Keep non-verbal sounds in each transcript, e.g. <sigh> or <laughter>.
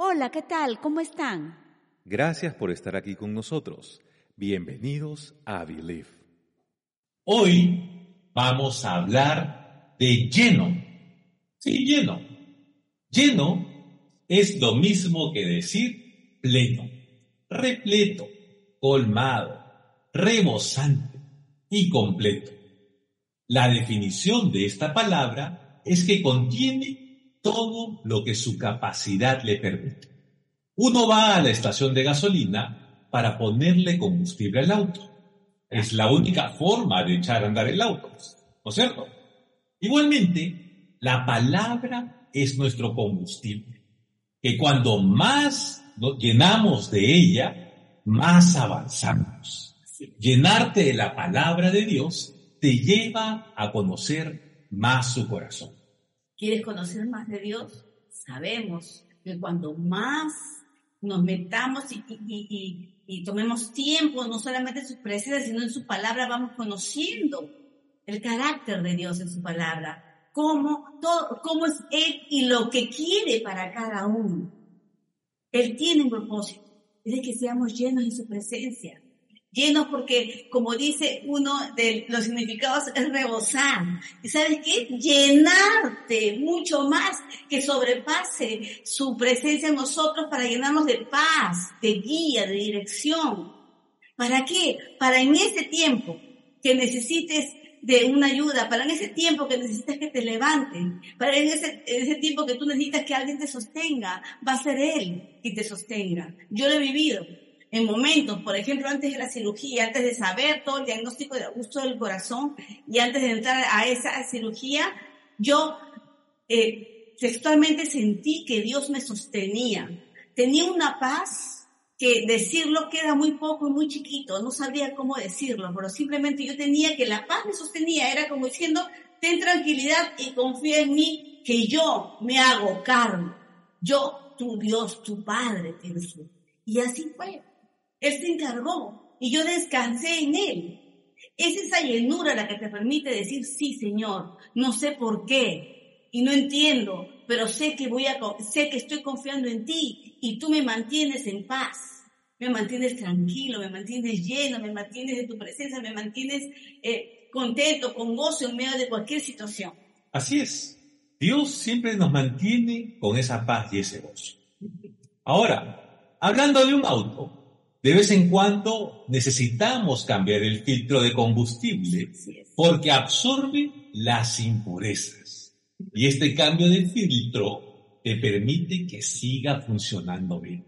Hola, ¿qué tal? ¿Cómo están? Gracias por estar aquí con nosotros. Bienvenidos a Believe. Hoy vamos a hablar de lleno. Sí, lleno. Lleno es lo mismo que decir pleno, repleto, colmado, rebosante y completo. La definición de esta palabra es que contiene todo lo que su capacidad le permite. Uno va a la estación de gasolina para ponerle combustible al auto. Es la única forma de echar a andar el auto, ¿no es cierto? Igualmente, la palabra es nuestro combustible, que cuando más llenamos de ella, más avanzamos. Llenarte de la palabra de Dios te lleva a conocer más su corazón. ¿Quieres conocer más de Dios? Sabemos que cuando más nos metamos y, tomemos tiempo, no solamente en su presencia, sino en su palabra, vamos conociendo el carácter de Dios en su palabra, cómo, todo, cómo es Él y lo que quiere para cada uno. Él tiene un propósito, es que seamos llenos de su presencia llenos porque, como dice uno de los significados, es rebosar. ¿Y sabes qué? Llenarte mucho más que sobrepase su presencia en nosotros para llenarnos de paz, de guía, de dirección. ¿Para qué? Para en ese tiempo que necesites de una ayuda, para en ese tiempo que necesitas que te levanten, para en ese, en ese tiempo que tú necesitas que alguien te sostenga, va a ser Él quien te sostenga. Yo lo he vivido en momentos, por ejemplo, antes de la cirugía, antes de saber todo el diagnóstico de abuso del corazón y antes de entrar a esa cirugía, yo eh, textualmente sentí que Dios me sostenía. Tenía una paz que decirlo queda muy poco y muy chiquito, no sabía cómo decirlo, pero simplemente yo tenía que la paz me sostenía, era como diciendo, ten tranquilidad y confía en mí, que yo me hago carne, yo, tu Dios, tu Padre, te Y así fue. Él se encargó y yo descansé en Él. Es esa llenura la que te permite decir, sí, Señor, no sé por qué y no entiendo, pero sé que voy a, sé que estoy confiando en ti y tú me mantienes en paz, me mantienes tranquilo, me mantienes lleno, me mantienes en tu presencia, me mantienes eh, contento, con gozo en medio de cualquier situación. Así es. Dios siempre nos mantiene con esa paz y ese gozo. Ahora, hablando de un auto, de vez en cuando necesitamos cambiar el filtro de combustible porque absorbe las impurezas. Y este cambio de filtro te permite que siga funcionando bien.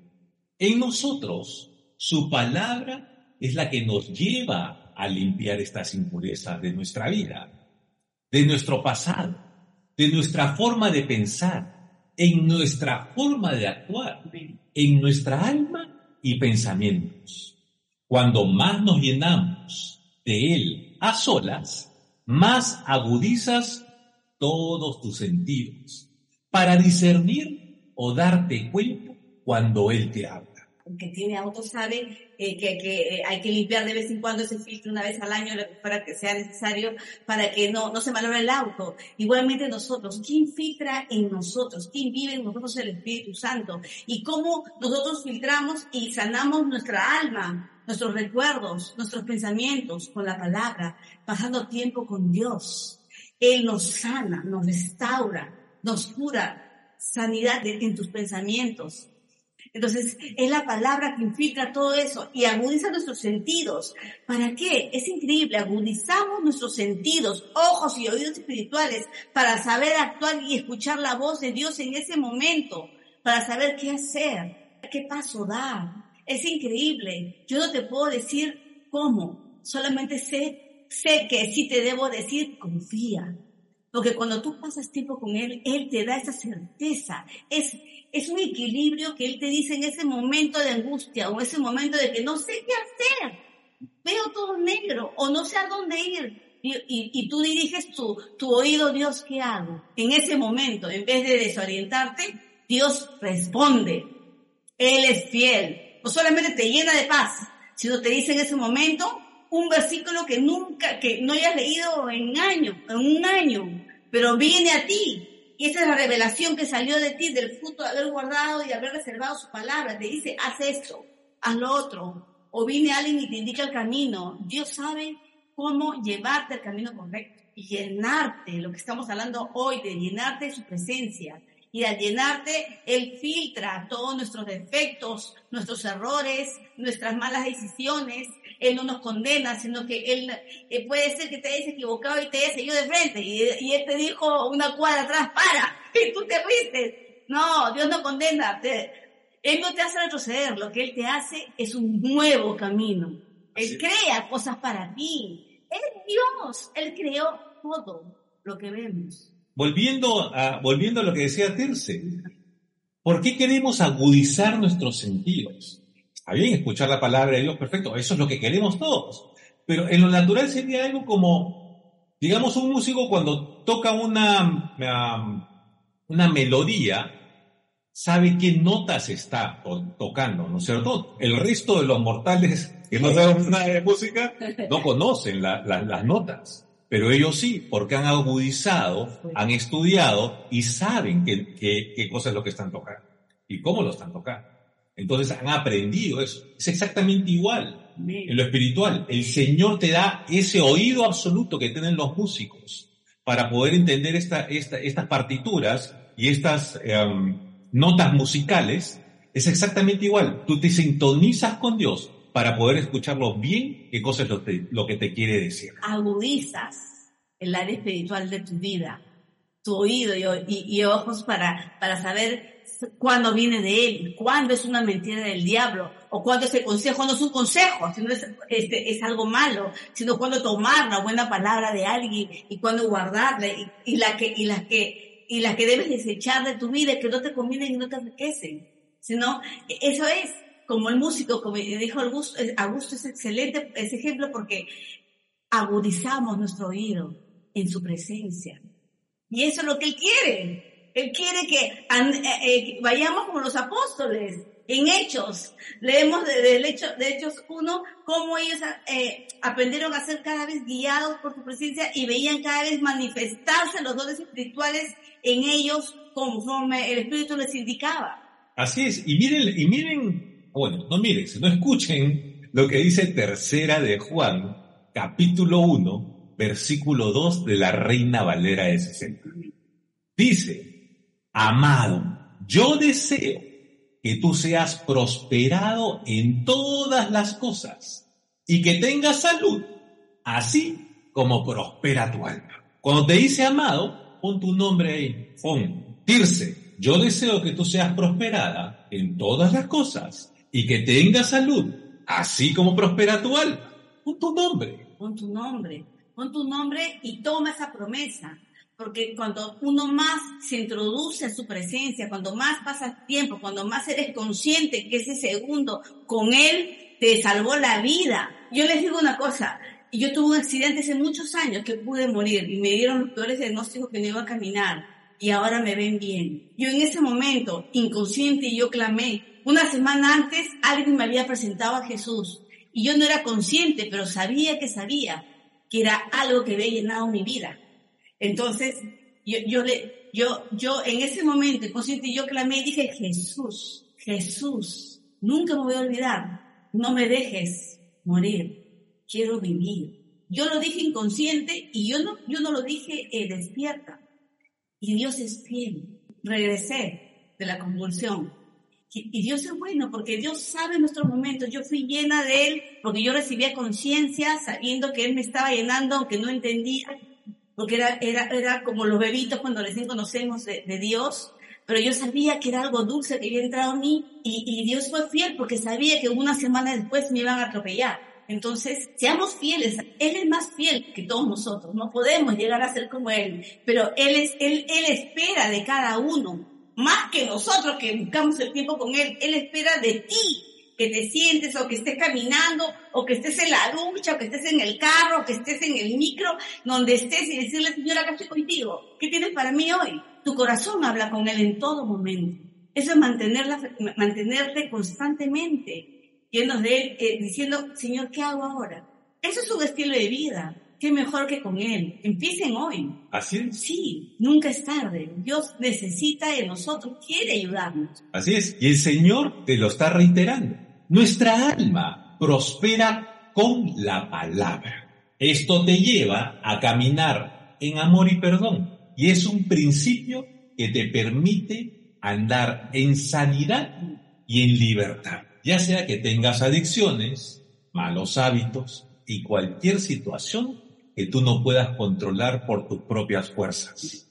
En nosotros, su palabra es la que nos lleva a limpiar estas impurezas de nuestra vida, de nuestro pasado, de nuestra forma de pensar, en nuestra forma de actuar, en nuestra alma y pensamientos. Cuando más nos llenamos de Él a solas, más agudizas todos tus sentidos para discernir o darte cuenta cuando Él te habla que tiene auto sabe eh, que, eh, hay que limpiar de vez en cuando ese filtro una vez al año para que sea necesario para que no, no se malore el auto. Igualmente nosotros, ¿quién filtra en nosotros? ¿Quién vive en nosotros el Espíritu Santo? Y cómo nosotros filtramos y sanamos nuestra alma, nuestros recuerdos, nuestros pensamientos con la palabra, pasando tiempo con Dios. Él nos sana, nos restaura, nos cura sanidad en tus pensamientos, entonces, es la palabra que infiltra todo eso y agudiza nuestros sentidos. ¿Para qué? Es increíble, agudizamos nuestros sentidos, ojos y oídos espirituales para saber actuar y escuchar la voz de Dios en ese momento, para saber qué hacer, qué paso dar. Es increíble. Yo no te puedo decir cómo, solamente sé, sé que sí te debo decir, confía. Porque cuando tú pasas tiempo con Él, Él te da esa certeza. Es, es un equilibrio que Él te dice en ese momento de angustia o ese momento de que no sé qué hacer, veo todo negro o no sé a dónde ir. Y, tú diriges tu, tu oído, Dios, ¿qué hago? En ese momento, en vez de desorientarte, Dios responde. Él es fiel. No solamente te llena de paz, sino te dice en ese momento un versículo que nunca, que no hayas leído en año, en un año, pero viene a ti y esa es la revelación que salió de ti, del fruto de haber guardado y haber reservado su palabra. Te dice, haz esto, haz lo otro. O viene alguien y te indica el camino. Dios sabe cómo llevarte al camino correcto y llenarte, lo que estamos hablando hoy, de llenarte de su presencia. Y al llenarte, Él filtra todos nuestros defectos, nuestros errores, nuestras malas decisiones, él no nos condena, sino que Él eh, puede ser que te hayas equivocado y te haya seguido de frente y, Él te dijo una cuadra atrás, para, <laughs> y tú te fuiste. No, Dios no condena, Él no te hace retroceder, lo que Él te hace es un nuevo camino. Él crea cosas para ti. Es Dios, Él creó todo lo que vemos. Volviendo a, volviendo a lo que decía Terce, ¿por qué queremos agudizar nuestros sentidos? Está bien escuchar la palabra de Dios, perfecto, eso es lo que queremos todos. Pero en lo natural sería algo como, digamos, un músico cuando toca una, una melodía, sabe qué notas está tocando, ¿no es cierto? El resto de los mortales que no saben <laughs> nada de música no conocen las notas, pero ellos sí, porque han agudizado, han estudiado y saben qué, qué cosa es lo que están tocando y cómo lo están tocando. Entonces han aprendido eso. Es exactamente igual en lo espiritual. El Señor te da ese oído absoluto que tienen los músicos para poder entender esta, estas partituras y estas em, notas musicales. Es exactamente igual. Tú te sintonizas con Dios para poder escucharlo bien, qué cosa es lo, que te quiere decir. Agudizas el área espiritual de tu vida, tu oído y, ojos para, para saber cuando viene de él, cuando es una mentira del diablo, o cuando ese consejo no es un consejo, sino es, este, es algo malo, sino cuando tomar la buena palabra de alguien y cuando guardarla y, la que, y las que, y las que debes desechar de tu vida que no te convienen y no te enriquecen. Sino, eso es como el músico, como dijo Augusto, Augusto es excelente ese ejemplo porque agudizamos nuestro oído en su presencia. Y eso es lo que él quiere. Él quiere que eh, eh, vayamos como los apóstoles en Hechos. Leemos del hecho, de Hechos 1 cómo ellos eh, aprendieron a ser cada vez guiados por su presencia y veían cada vez manifestarse los dones espirituales en ellos conforme el Espíritu les indicaba. Así es. Y miren, y miren, bueno, no miren, no escuchen lo que dice tercera de Juan, capítulo 1, versículo 2 de la Reina Valera de 60. Dice, Amado, yo deseo que tú seas prosperado en todas las cosas y que tengas salud, así como prospera tu alma. Cuando te dice amado, pon tu nombre ahí, pon Tirse. Yo deseo que tú seas prosperada en todas las cosas y que tengas salud, así como prospera tu alma. Pon tu nombre. Pon tu nombre. Pon tu nombre y toma esa promesa porque cuando uno más se introduce a su presencia, cuando más pasa tiempo, cuando más eres consciente que ese segundo con él te salvó la vida. Yo les digo una cosa, yo tuve un accidente hace muchos años que pude morir y me dieron los peores diagnósticos que no iba a caminar y ahora me ven bien. Yo en ese momento, inconsciente, yo clamé. Una semana antes alguien me había presentado a Jesús y yo no era consciente, pero sabía que sabía que era algo que había llenado mi vida. Entonces, yo, yo, le, yo, yo en ese momento, inconsciente, yo clamé y dije, Jesús, Jesús, nunca me voy a olvidar, no me dejes morir, quiero vivir. Yo lo dije inconsciente y yo no, yo no lo dije eh, despierta. Y Dios es fiel. Regresé de la convulsión. Y Dios es bueno porque Dios sabe nuestros momentos. Yo fui llena de Él porque yo recibía conciencia sabiendo que Él me estaba llenando aunque no entendía porque era, era, era como los bebitos cuando recién conocemos de, Dios, pero yo sabía que era algo dulce que había entrado a mí y, y, Dios fue fiel porque sabía que una semana después me iban a atropellar. Entonces, seamos fieles. Él es más fiel que todos nosotros. No podemos llegar a ser como Él, pero Él, es, él, él espera de cada uno más que nosotros que buscamos el tiempo con Él. Él espera de ti que te sientes o que estés caminando o que estés en la ducha o que estés en el carro o que estés en el micro, donde estés y decirle, Señor, acá estoy contigo. ¿Qué tienes para mí hoy? Tu corazón habla con Él en todo momento. Eso es mantenerla, mantenerte constantemente llenos de Él, eh, diciendo, Señor, ¿qué hago ahora? Eso es un estilo de vida. Qué mejor que con Él. Empiecen hoy. Así es. Sí, nunca es tarde. Dios necesita de nosotros, quiere ayudarnos. Así es. Y el Señor te lo está reiterando. Nuestra alma prospera con la palabra. Esto te lleva a caminar en amor y perdón. Y es un principio que te permite andar en sanidad y en libertad. Ya sea que tengas adicciones, malos hábitos y cualquier situación que tú no puedas controlar por tus propias fuerzas.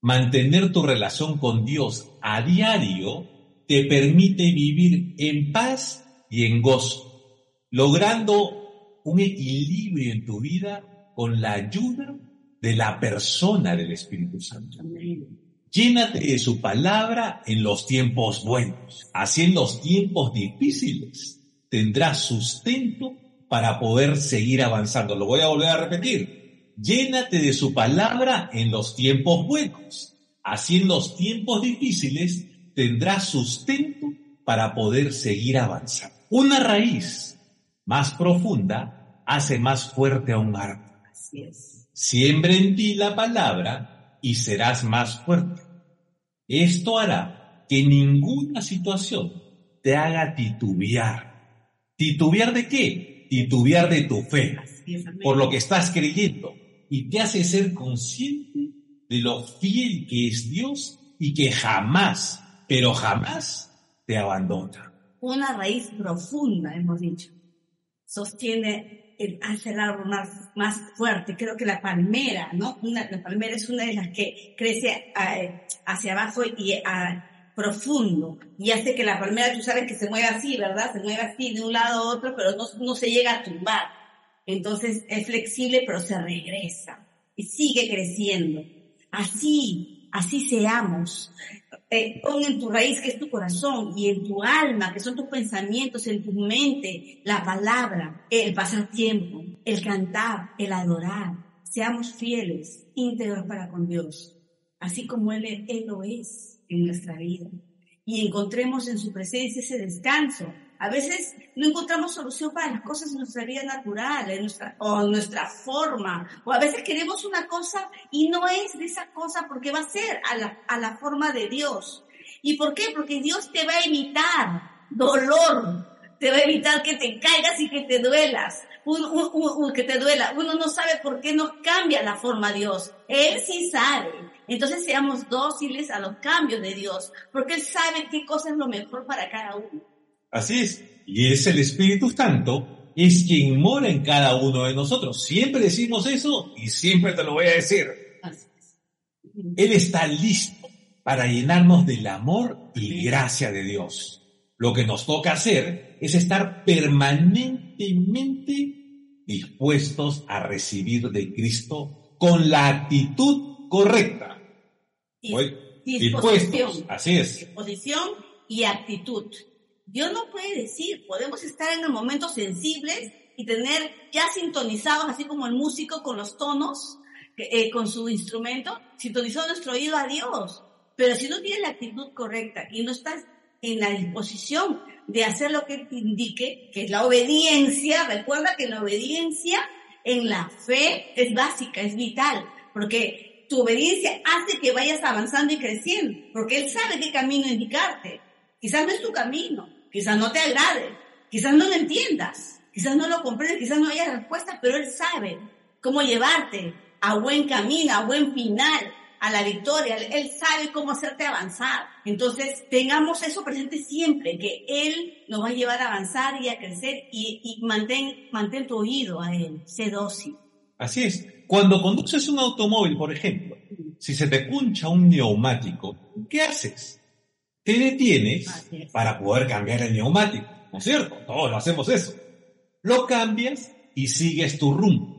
Mantener tu relación con Dios a diario te permite vivir en paz y en gozo, logrando un equilibrio en tu vida con la ayuda de la persona del Espíritu Santo. Llénate de su palabra en los tiempos buenos. Así en los tiempos difíciles tendrás sustento para poder seguir avanzando. Lo voy a volver a repetir. Llénate de su palabra en los tiempos buenos. Así en los tiempos difíciles tendrás sustento para poder seguir avanzando. Una raíz más profunda hace más fuerte a un árbol. Así es. Siembra en ti la palabra y serás más fuerte. Esto hará que ninguna situación te haga titubear. ¿Titubear de qué? Titubear de tu fe, por lo que estás creyendo, y te hace ser consciente de lo fiel que es Dios y que jamás, pero jamás te abandona. Una raíz profunda, hemos dicho, sostiene, el, hace el árbol más, más fuerte. Creo que la palmera, ¿no? Una, la palmera es una de las que crece eh, hacia abajo y a, profundo y hace que la palmera, tú sabes que se mueve así, ¿verdad? Se mueve así de un lado a otro, pero no, no se llega a tumbar. Entonces es flexible, pero se regresa y sigue creciendo. Así, así seamos. Eh, pon en tu raíz, que es tu corazón, y en tu alma, que son tus pensamientos, en tu mente, la palabra, el pasar tiempo, el cantar, el adorar. Seamos fieles, íntegros para con Dios, así como Él, Él lo es en nuestra vida y encontremos en su presencia ese descanso. A veces no encontramos solución para las cosas en nuestra vida natural, en nuestra, o en nuestra forma, o a veces queremos una cosa y no es de esa cosa porque va a ser a la, a la forma de Dios. ¿Y por qué? Porque Dios te va a evitar dolor, te va a evitar que te caigas y que te duelas, que te duela. Uno no sabe por qué nos cambia la forma Dios. Él sí sabe. Entonces seamos dóciles a los cambios de Dios, porque Él sabe qué cosa es lo mejor para cada uno. Así es. Y es el Espíritu Santo, es quien mora en cada uno de nosotros. Siempre decimos eso y siempre te lo voy a decir. Él está listo para llenarnos del amor y gracia de Dios. Lo que nos toca hacer es estar permanentemente dispuestos a recibir de Cristo con la actitud correcta disposición. Así es. Disposición y actitud. Dios no puede decir, podemos estar en momentos sensibles y tener ya sintonizados, así como el músico con los tonos, eh, con su instrumento, sintonizó nuestro oído a Dios. Pero si no tienes la actitud correcta y no estás en la disposición de hacer lo que te indique, que es la obediencia, recuerda que la obediencia en la fe es básica, es vital, porque tu obediencia hace que vayas avanzando y creciendo, porque Él sabe qué camino indicarte. Quizás no es tu camino, quizás no te agrade, quizás no lo entiendas, quizás no lo comprendes, quizás no haya respuesta, pero Él sabe cómo llevarte a buen camino, a buen final, a la victoria. Él sabe cómo hacerte avanzar. Entonces, tengamos eso presente siempre, que Él nos va a llevar a avanzar y a crecer y, mantén, mantén tu oído a Él, sé dócil. Así es. Cuando conduces un automóvil, por ejemplo, si se te puncha un neumático, ¿qué haces? Te detienes para poder cambiar el neumático, ¿no es cierto? Todos lo hacemos eso. Lo cambias y sigues tu rumbo.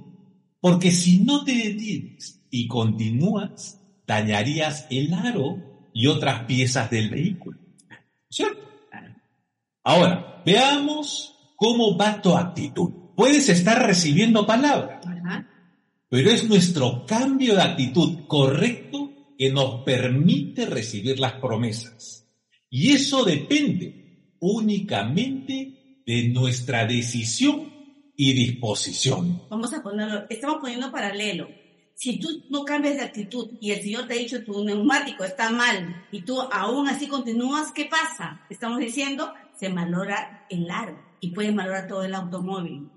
Porque si no te detienes y continúas, dañarías el aro y otras piezas del vehículo. ¿Cierto? Ahora, veamos cómo va tu actitud. Puedes estar recibiendo palabras, Ajá. pero es nuestro cambio de actitud correcto que nos permite recibir las promesas. Y eso depende únicamente de nuestra decisión y disposición. Vamos a ponerlo, estamos poniendo paralelo. Si tú no cambias de actitud y el Señor te ha dicho tu neumático está mal y tú aún así continúas, ¿qué pasa? Estamos diciendo, se malora el aro y puede malorar todo el automóvil.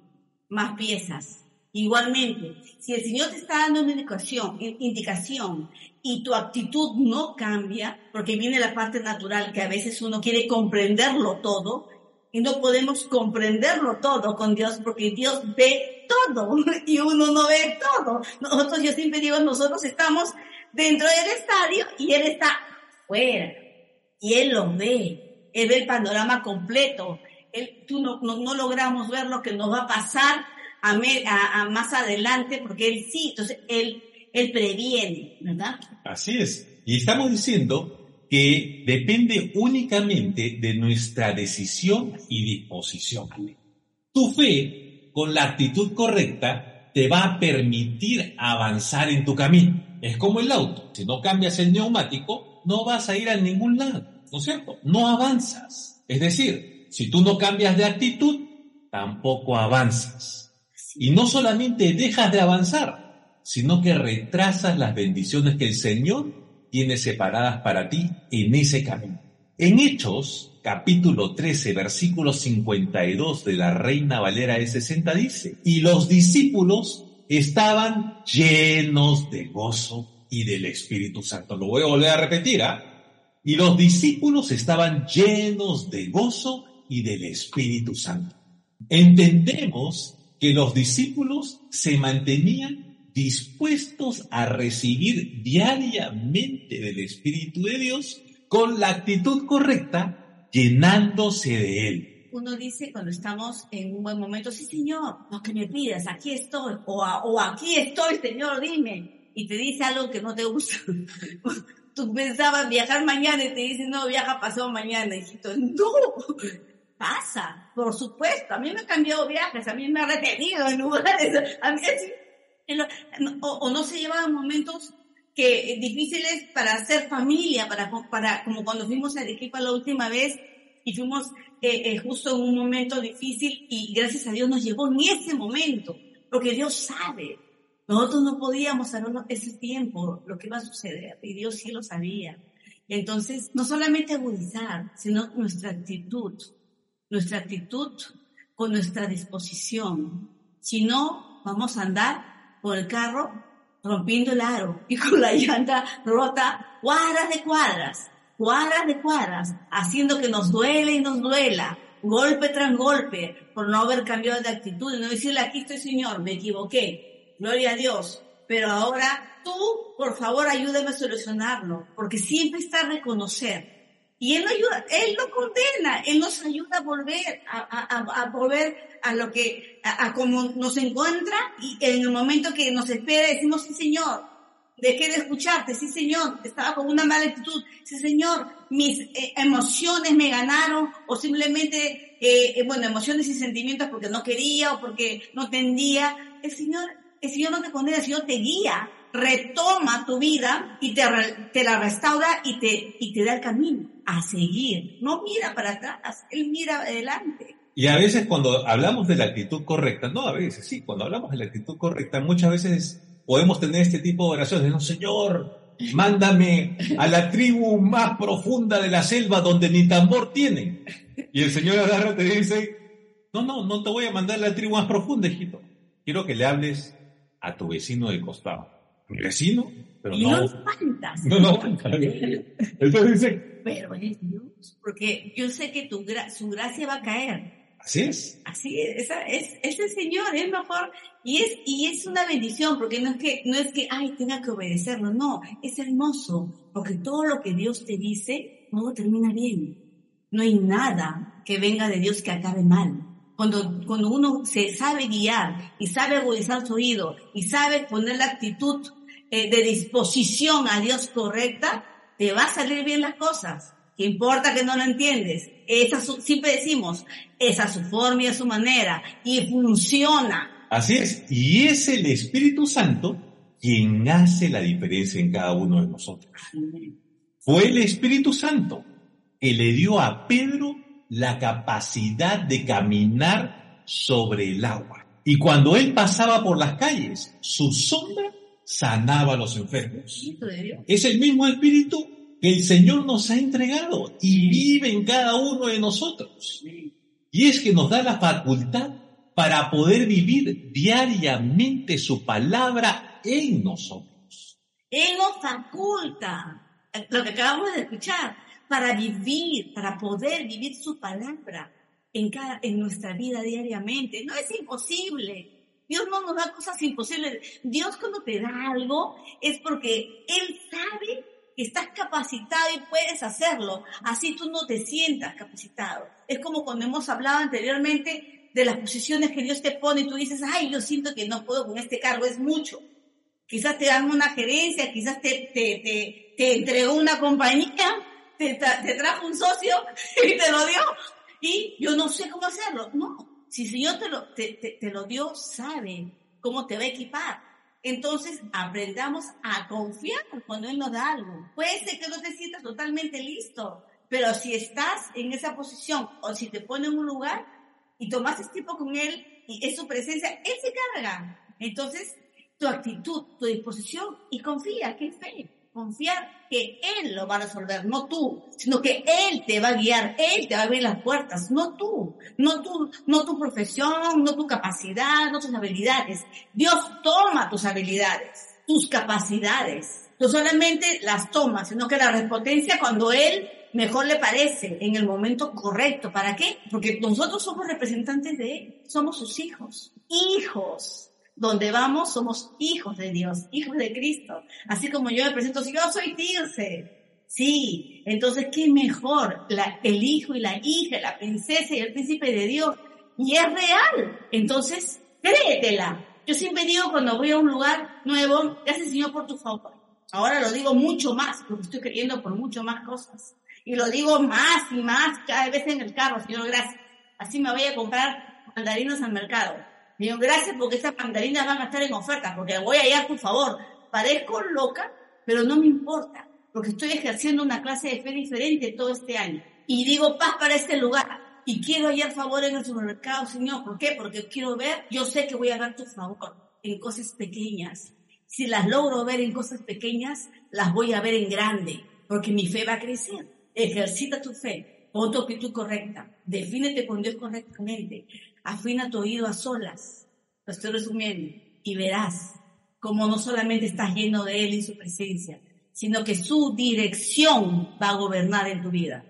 Más piezas. Igualmente, si el Señor te está dando una indicación, y tu actitud no cambia, porque viene la parte natural que a veces uno quiere comprenderlo todo, y no podemos comprenderlo todo con Dios porque Dios ve todo <laughs> y uno no ve todo. Nosotros, yo siempre digo, nosotros estamos dentro del estadio y Él está fuera y Él lo ve. Él ve el panorama completo. Él, tú no, no, no logramos ver lo que nos va a pasar a, me, a, a más adelante porque Él sí, entonces Él, Él previene, ¿verdad? Así es. Y estamos diciendo que depende únicamente de nuestra decisión y disposición. Tu fe, con la actitud correcta, te va a permitir avanzar en tu camino. Es como el auto. Si no cambias el neumático, no vas a ir a ningún lado, ¿no es cierto? No avanzas. Es decir, si tú no cambias de actitud, tampoco avanzas. Y no solamente dejas de avanzar, sino que retrasas las bendiciones que el Señor tiene separadas para ti en ese camino. En Hechos, capítulo 13, versículo 52 de la Reina Valera de 60 dice, y los discípulos estaban llenos de gozo y del Espíritu Santo. Lo voy a volver a repetir, ¿ah? Y los discípulos estaban llenos de gozo y del Espíritu Santo. Entendemos que los discípulos se mantenían dispuestos a recibir diariamente del Espíritu de Dios con la actitud correcta, llenándose de Él. Uno dice cuando estamos en un buen momento, sí Señor, lo que me pidas, aquí estoy, o, o aquí estoy, Señor, dime. Y te dice algo que no te gusta. <laughs> Tú pensabas viajar mañana y te dice, no, viaja pasado mañana. Hijito, <laughs> no, pasa, por supuesto. A mí me ha cambiado viajes, a mí me ha retenido en lugares. <laughs> A mí, o, o, no se llevaban momentos que difíciles para hacer familia, para, para como cuando fuimos a Arequipa la última vez y fuimos eh, eh, justo en un momento difícil y gracias a Dios nos llegó en ese momento, porque Dios sabe. Nosotros no podíamos saber ese tiempo lo que iba a suceder y Dios sí lo sabía. Entonces, no solamente agudizar, sino nuestra actitud, nuestra actitud con nuestra disposición. Si no, vamos a andar por el carro rompiendo el aro y con la llanta rota cuadras de cuadras, cuadras de cuadras, haciendo que nos duele y nos duela, golpe tras golpe, por no haber cambiado de actitud y no decirle aquí estoy Señor, me equivoqué, gloria a Dios, pero ahora tú, por favor, ayúdame a solucionarlo, porque siempre está reconocer y Él ayuda, Él no condena, Él nos ayuda a volver, a, a, a volver a lo que, a, como nos encuentra y en el momento que nos espera decimos, sí Señor, dejé de escucharte, sí Señor, estaba con una mala actitud, sí Señor, mis eh, emociones me ganaron o simplemente, eh, bueno, emociones y sentimientos porque no quería o porque no tendía. El Señor, el Señor no te condena, el Señor te guía, retoma tu vida y te, te la restaura y te, y te da el camino a seguir. No mira para atrás, Él mira adelante. Y a veces cuando hablamos de la actitud correcta, no a veces, sí, cuando hablamos de la actitud correcta, muchas veces podemos tener este tipo de oraciones, no, Señor, mándame a la tribu más profunda de la selva donde ni tambor tiene. Y el Señor agarra te dice, no, no, no te voy a mandar a la tribu más profunda, hijito. Quiero que le hables a tu vecino del costado. ¿Mi vecino? Pero y no. <laughs> no. No, no. Entonces dice, Pero es Dios, porque yo sé que tu gra su gracia va a caer. así es. Así es, esa, es, es el Señor, es mejor, y es, y es una bendición, porque no es que, no es que, ay, tenga que obedecerlo, no, es hermoso, porque todo lo que Dios te dice, todo termina bien. No hay nada que venga de Dios que acabe mal. Cuando, cuando uno se sabe guiar y sabe agudizar su oído y sabe poner la actitud eh, de disposición a Dios correcta, te va a salir bien las cosas. ¿Qué importa que no lo entiendes? Esa su, siempre decimos, esa es su forma y a su manera, y funciona. Así es, y es el Espíritu Santo quien hace la diferencia en cada uno de nosotros. Fue el Espíritu Santo que le dio a Pedro la capacidad de caminar sobre el agua. Y cuando él pasaba por las calles, su sombra sanaba a los enfermos. Es el mismo Espíritu que el Señor nos ha entregado y vive en cada uno de nosotros. Y es que nos da la facultad para poder vivir diariamente su palabra en nosotros. Él nos faculta, lo que acabamos de escuchar, para vivir, para poder vivir su palabra en, cada, en nuestra vida diariamente. No es imposible. Dios no nos da cosas imposibles. Dios cuando te da algo es porque Él sabe que estás capacitado y puedes hacerlo. Así tú no te sientas capacitado. Es como cuando hemos hablado anteriormente de las posiciones que Dios te pone y tú dices, ay, yo siento que no puedo con este cargo, es mucho. Quizás te dan una gerencia, quizás te, te, te, te entregó una compañía, te, te trajo un socio <laughs> y te lo dio. Y yo no sé cómo hacerlo. No, si el Señor te lo, te, te, lo dio, sabe cómo te va a equipar. Entonces, aprendamos a confiar cuando Él nos da algo. Puede ser que no te sientas totalmente listo, pero si estás en esa posición o si te pone en un lugar y tomas tiempo con Él y es su presencia, Él se carga. Entonces, tu actitud, tu disposición y confía, que es fe confiar que Él lo va a resolver, no tú, sino que Él te va a guiar, Él te va a abrir las puertas, no tú, no tú, no tu profesión, no tu capacidad, no tus habilidades. Dios toma tus habilidades, tus capacidades. No solamente las toma, sino que la respondencia cuando Él mejor le parece, en el momento correcto. ¿Para qué? Porque nosotros somos representantes de Él, somos sus hijos, hijos donde vamos somos hijos de Dios, hijos de Cristo. Así como yo me presento, si yo soy Tirce. Sí, entonces qué mejor el hijo y la hija, la princesa y el príncipe de Dios. Y es real. Entonces, créetela. Yo siempre digo cuando voy a un lugar nuevo, gracias Señor por tu favor. Ahora lo digo mucho más, porque estoy creyendo por mucho más cosas. Y lo digo más y más cada vez en el carro, Señor, gracias. Así me voy a comprar mandarinos al mercado Digo, gracias porque esas mandarinas van a estar en oferta, porque voy allá, por favor. Parezco loca, pero no me importa, porque estoy ejerciendo una clase de fe diferente todo este año. Y digo, paz para este lugar. Y quiero hallar favor en el supermercado, Señor. ¿Por qué? Porque quiero ver, yo sé que voy a ver tu favor en cosas pequeñas. Si las logro ver en cosas pequeñas, las voy a ver en grande, porque mi fe va a crecer. Ejercita tu fe, pon tu actitud correcta, defínete con Dios correctamente, afina tu oído a solas, lo estoy resumiendo, y verás cómo no solamente estás lleno de Él y su presencia, sino que su dirección va a gobernar en tu vida.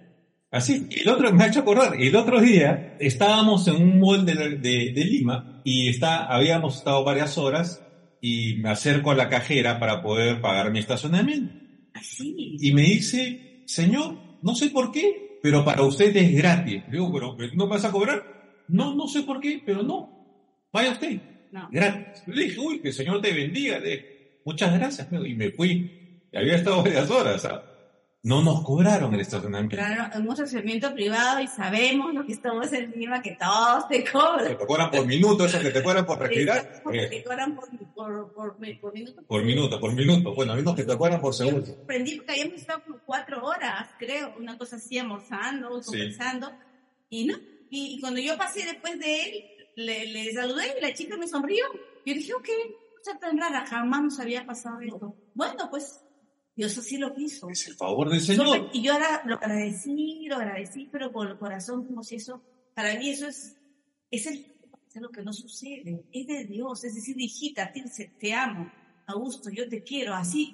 Así, el otro, me ha hecho acordar, el otro día estábamos en un mall de, de, Lima y está, habíamos estado varias horas y me acerco a la cajera para poder pagar mi estacionamiento. Así. Y me dice, señor, no sé por qué, pero para usted es gratis. Digo, pero ¿no vas a cobrar? No, no sé por qué, pero no. Vaya usted. No. Gracias. Le dije, uy, que el Señor te bendiga. Le Muchas gracias. Y me fui. Y había estado varias horas. No nos cobraron el estacionamiento. Claro, un estacionamiento privado y sabemos lo que estamos encima que todos te cobran. Te cobran por minuto, eso que te cobran por respirar. <laughs> te cobran por, por, por, por, minuto. Por minuto, por minuto. Bueno, hay unos que te cobran por segundo. Aprendí porque habíamos estado por cuatro horas, creo, una cosa así, almorzando, conversando. Y no, y, cuando yo pasé después de él, le, le, saludé y la chica me sonrió. Yo dije, ok, cosa tan rara, jamás nos había pasado esto. Bueno, pues Dios así lo quiso. Es el favor del Señor. y yo ahora lo agradecí, lo agradecí, pero por el corazón, como si eso, para mí eso es, es, el, es lo que no sucede, es de Dios, es decir, hijita, te, te amo, Augusto, yo te quiero, así,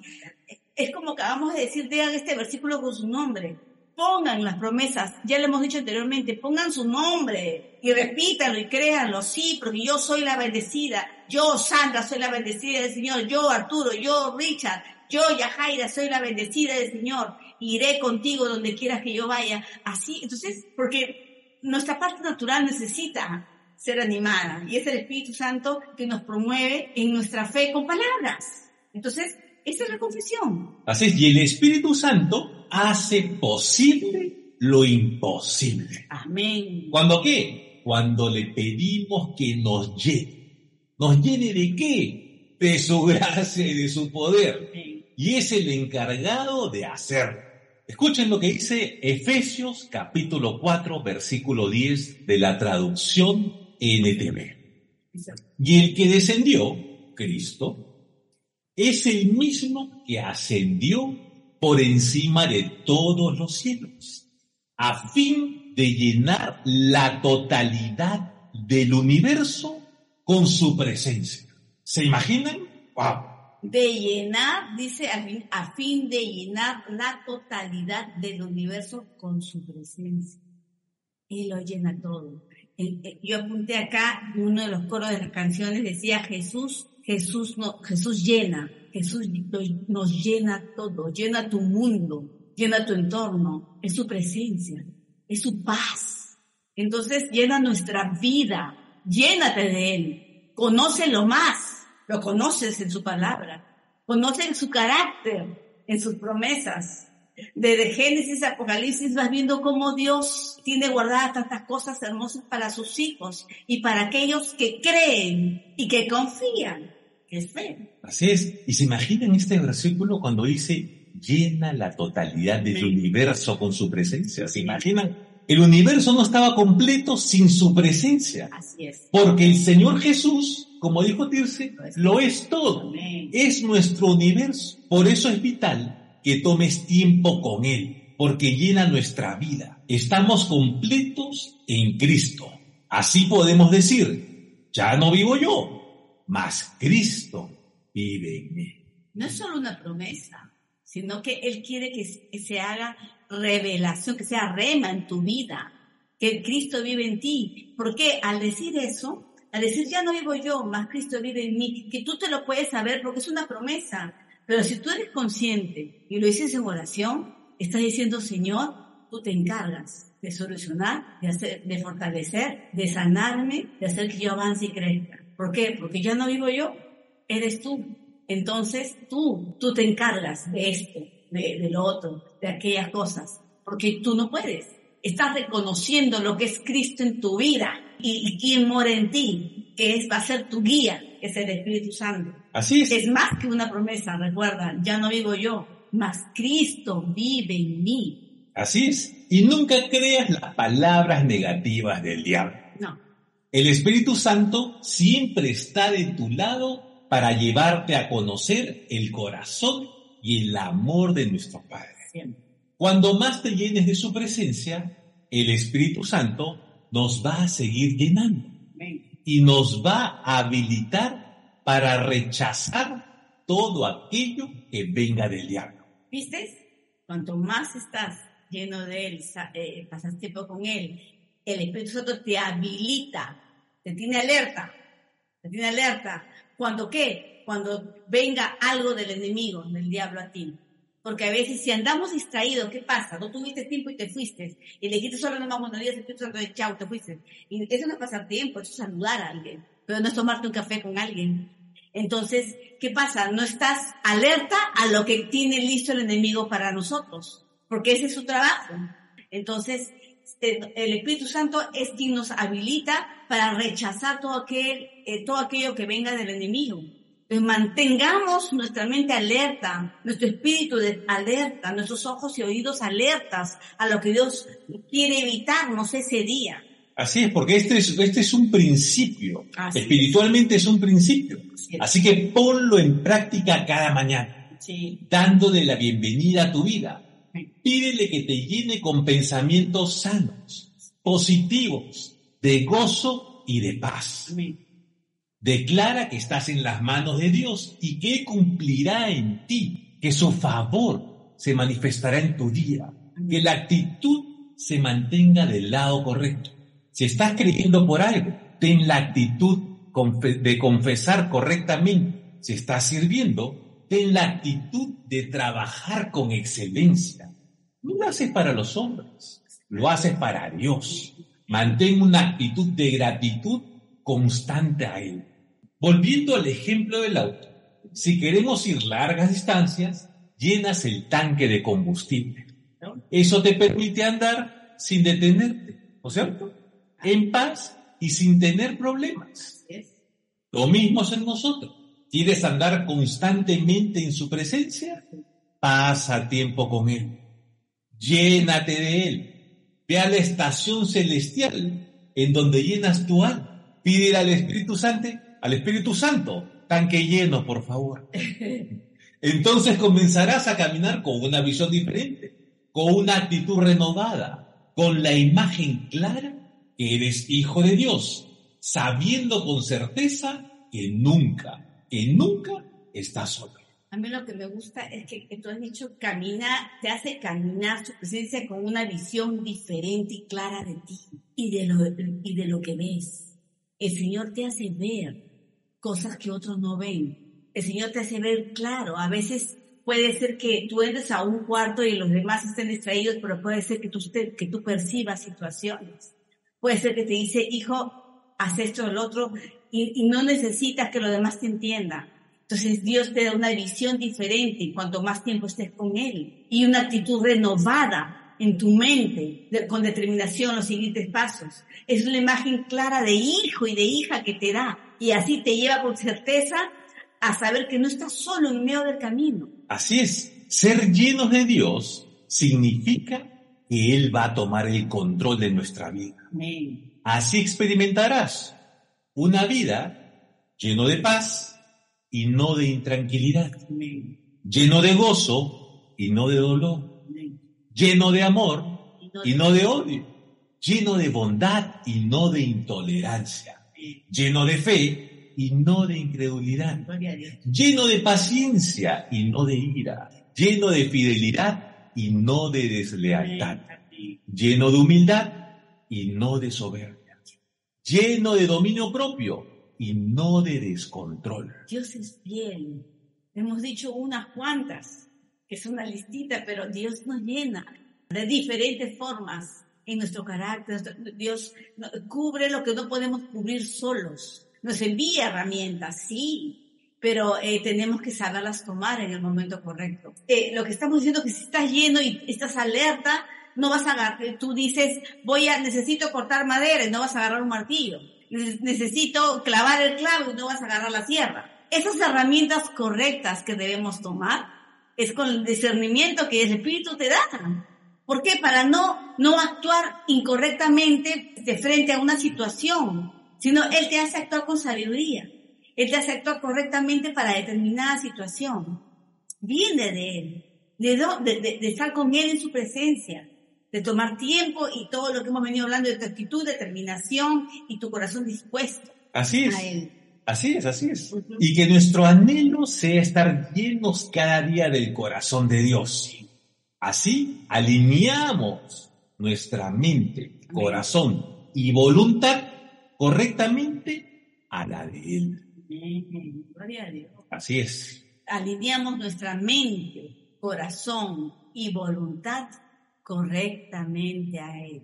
es como acabamos de decir, digan este versículo con su nombre, pongan las promesas, ya le hemos dicho anteriormente, pongan su nombre y repítanlo y créanlo, sí, porque yo soy la bendecida, yo Sandra soy la bendecida del Señor, yo Arturo, yo Richard, yo Yajaira soy la bendecida del Señor, iré contigo donde quieras que yo vaya, así, entonces, porque nuestra parte natural necesita ser animada. Y es el Espíritu Santo que nos promueve en nuestra fe con palabras. Entonces, Esa es la confesión. Así es, y el Espíritu Santo hace posible lo imposible. Amén. ¿Cuándo qué? Cuando le pedimos que nos llene. ¿Nos llene de qué? De su gracia y de su poder. Amén. Y es el encargado de hacerlo. Escuchen lo que dice Efesios capítulo 4 versículo 10 de la traducción NTV. Y el que descendió, Cristo, es el mismo que ascendió por encima de todos los cielos, a fin de llenar la totalidad del universo con su presencia. ¿Se imaginan? ¡Wow! De llenar, dice, a fin, a fin de llenar la totalidad del universo con su presencia. Y lo llena todo. Yo apunté acá, uno de los coros de las canciones decía Jesús, Jesús, no, Jesús llena, Jesús nos llena todo, llena tu mundo, llena tu entorno, es su presencia, es su paz. Entonces llena nuestra vida, llénate de Él, conócelo más, lo conoces en su palabra, conoces su carácter, en sus promesas. Desde Génesis a Apocalipsis vas viendo cómo Dios tiene guardadas tantas cosas hermosas para sus hijos y para aquellos que creen y que confían, fe. Así es. Y se imaginan este versículo cuando dice, llena la totalidad del Sí. universo con su presencia. ¿Se imaginan? El universo no estaba completo sin su presencia. Así es. Porque el Señor Jesús, como dijo Tirce, lo es todo. Amén. Es nuestro universo. Por eso es vital que tomes tiempo con Él, porque llena nuestra vida. Estamos completos en Cristo. Así podemos decir, ya no vivo yo, mas Cristo vive en mí. No es solo una promesa, sino que Él quiere que se- haga revelación, que sea rema en tu vida, que Cristo vive en ti. Porque al decir eso, al decir ya no vivo yo, más Cristo vive en mí, que tú te lo puedes saber porque es una promesa. Pero si tú eres consciente y lo dices en oración, estás diciendo, Señor, tú te encargas de solucionar, de, hacer, de fortalecer, de sanarme, de hacer que yo avance y crezca. ¿Por qué? Porque ya no vivo yo, eres tú. Entonces tú, tú te encargas de esto, de, de lo otro, de aquellas cosas, porque tú no puedes. Estás reconociendo lo que es Cristo en tu vida y, y quién mora en ti, que es, va a ser tu guía, que es el Espíritu Santo. Así es. Es más que una promesa, recuerda, ya no vivo yo, mas Cristo vive en mí. Así es. Y nunca creas las palabras negativas del diablo. No, El Espíritu Santo siempre está de tu lado para llevarte a conocer el corazón y el amor de nuestro Padre. Cuando más te llenes de su presencia, el Espíritu Santo nos va a seguir llenando y nos va a habilitar para rechazar todo aquello que venga del diablo. ¿Viste? Cuanto más estás lleno de Él, eh, pasas tiempo con Él, el Espíritu Santo te habilita, te tiene alerta, te tiene alerta. ¿Cuando qué? Cuando venga algo del enemigo, del diablo a ti. Porque a veces si andamos distraídos, ¿qué pasa? No tuviste tiempo y te fuiste. Y le dijiste solo nomás buenos días, de chao, te fuiste. Y eso no es pasar tiempo, eso es saludar a alguien. Pero no es tomarte un café con alguien. Entonces, ¿qué pasa? No estás alerta a lo que tiene listo el enemigo para nosotros, porque ese es su trabajo. Entonces, el el Espíritu Santo es quien nos habilita para rechazar todo, aquel, eh, todo aquello que venga del enemigo. Entonces, mantengamos nuestra mente alerta, nuestro espíritu de alerta, nuestros ojos y oídos alertas a lo que Dios quiere evitarnos ese día. Así es, porque este es, este es un principio. Así es. Espiritualmente es un principio. Sí. Así que ponlo en práctica cada mañana, Sí. dándole la bienvenida a tu vida. Pídele que te llene con pensamientos sanos, positivos, de gozo y de paz. Declara que estás en las manos de Dios y que cumplirá en ti, que su favor se manifestará en tu día, que la actitud se mantenga del lado correcto. Si estás creyendo por algo, ten la actitud de confesar correctamente. Si estás sirviendo, ten la actitud de trabajar con excelencia. No lo haces para los hombres, lo haces para Dios. Mantén una actitud de gratitud constante a Él. Volviendo al ejemplo del auto, si queremos ir largas distancias, llenas el tanque de combustible. Eso te permite andar sin detenerte, ¿no es cierto? En paz y sin tener problemas. Lo mismo es en nosotros. ¿Quieres andar constantemente en su presencia? Pasa tiempo con Él. Llénate de Él. Ve a la estación celestial en donde llenas tu alma. Pídele al Espíritu Santo, al Espíritu Santo, tanque lleno, por favor. <laughs> Entonces comenzarás a caminar con una visión diferente, con una actitud renovada, con la imagen clara que eres hijo de Dios, sabiendo con certeza que nunca, que nunca estás solo. A mí lo que me gusta es que, tú has dicho camina, te hace caminar su presencia con una visión diferente y clara de ti y de lo, y de lo que ves. El Señor te hace ver cosas que otros no ven. El Señor te hace ver claro. A veces puede ser que tú entres a un cuarto y los demás estén distraídos, pero puede ser que tú, que tú percibas situaciones. Puede ser que te dice, hijo, haz esto o lo otro, y, y no necesitas que los demás te entiendan entonces Dios te da una visión diferente cuanto más tiempo estés con Él y una actitud renovada en tu mente con determinación los siguientes pasos. Es una imagen clara de hijo y de hija que te da y así te lleva con certeza a saber que no estás solo en medio del camino. Así es, ser llenos de Dios significa que Él va a tomar el control de nuestra vida. Así experimentarás una vida lleno de paz, y no de intranquilidad, lleno de gozo y no de dolor, lleno de amor y no de odio, lleno de bondad y no de intolerancia, lleno de fe y no de incredulidad, lleno de paciencia y no de ira, lleno de fidelidad y no de deslealtad, lleno de humildad y no de soberbia, lleno de dominio propio y no de descontrol. Dios es fiel. Hemos dicho unas cuantas, que es una listita, pero Dios nos llena de diferentes formas en nuestro carácter. Dios cubre lo que no podemos cubrir solos. Nos envía herramientas, sí, pero eh, tenemos que saberlas tomar en el momento correcto. Eh, lo que estamos diciendo es que si estás lleno y estás alerta, no vas a agarrar, tú dices, voy a, necesito cortar madera y no vas a agarrar un martillo necesito clavar el clavo y no vas a agarrar la sierra. Esas herramientas correctas que debemos tomar es con el discernimiento que el Espíritu te da. ¿Por qué? Para no, no actuar incorrectamente de frente a una situación, sino Él te hace actuar con sabiduría. Él te hace actuar correctamente para determinada situación. Viene de Él, de, de, de estar con Él en su presencia de tomar tiempo y todo lo que hemos venido hablando de tu actitud, determinación y tu corazón dispuesto. Así es. Así es, así es. Y que nuestro anhelo sea estar llenos cada día del corazón de Dios. Así alineamos nuestra mente, corazón y voluntad correctamente a la de Él. Gloria a Dios. Así es. Alineamos nuestra mente, corazón y voluntad correctamente a Él.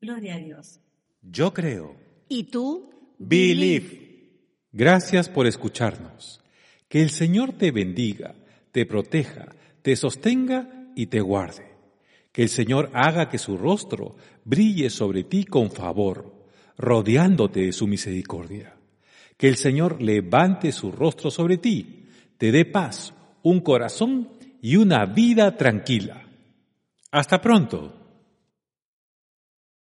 Gloria a Dios. Yo creo. ¿Y tú? Believe. Gracias por escucharnos. Que el Señor te bendiga, te proteja, te sostenga y te guarde. Que el Señor haga que su rostro brille sobre ti con favor, rodeándote de su misericordia. Que el Señor levante su rostro sobre ti, te dé paz, un corazón y una vida tranquila. Hasta pronto.